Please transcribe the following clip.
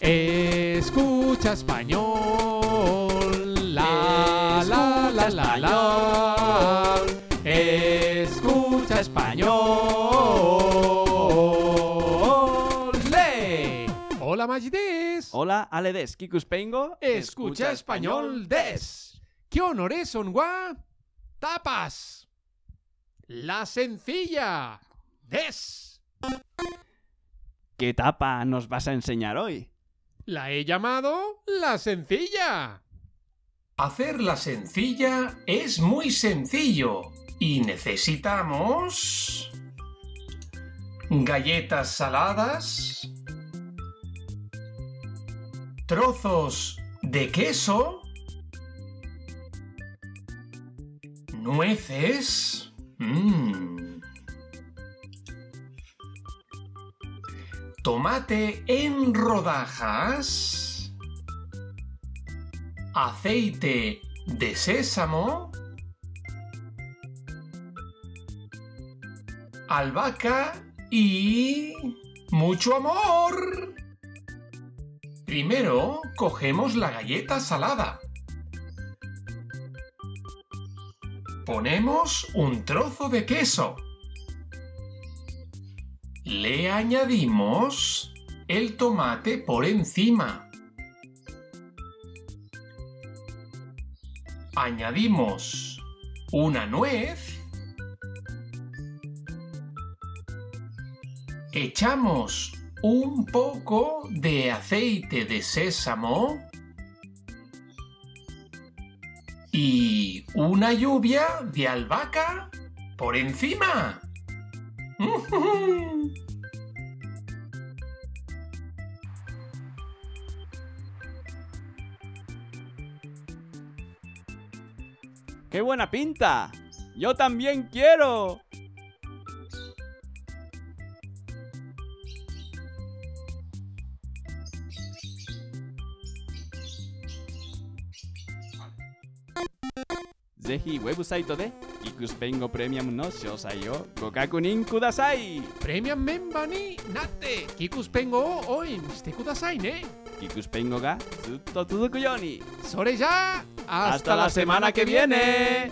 Escucha español. La la la la la. Escucha español. Le. Hola Magides. Hola, Aledes, Kikuspengo. Escucha español des. ¿Qué honores son gua? Tapas. La sencilla. Des. ¿Qué tapa nos vas a enseñar hoy? La he llamado la sencilla. Hacer la sencilla es muy sencillo y necesitamos galletas saladas, trozos de queso, nueces, mm, tomate en rodajas, aceite de sésamo, albahaca y mucho amor. Primero cogemos la galleta salada. Ponemos un trozo de queso. Le añadimos el tomate por encima. Añadimos una nuez. Echamos un poco de aceite de sésamo y una lluvia de albahaca por encima. ¡Qué buena pinta! ¡Yo también quiero! Zehi ウェブサイトでキクスペイン語プレミアムの詳細をご確認くださいプレミアムメンバーになってキクスペン語を応援してくださいね。キクスペイン語がずっと続くようにそれじゃあ、 ¡Hasta la semana que viene!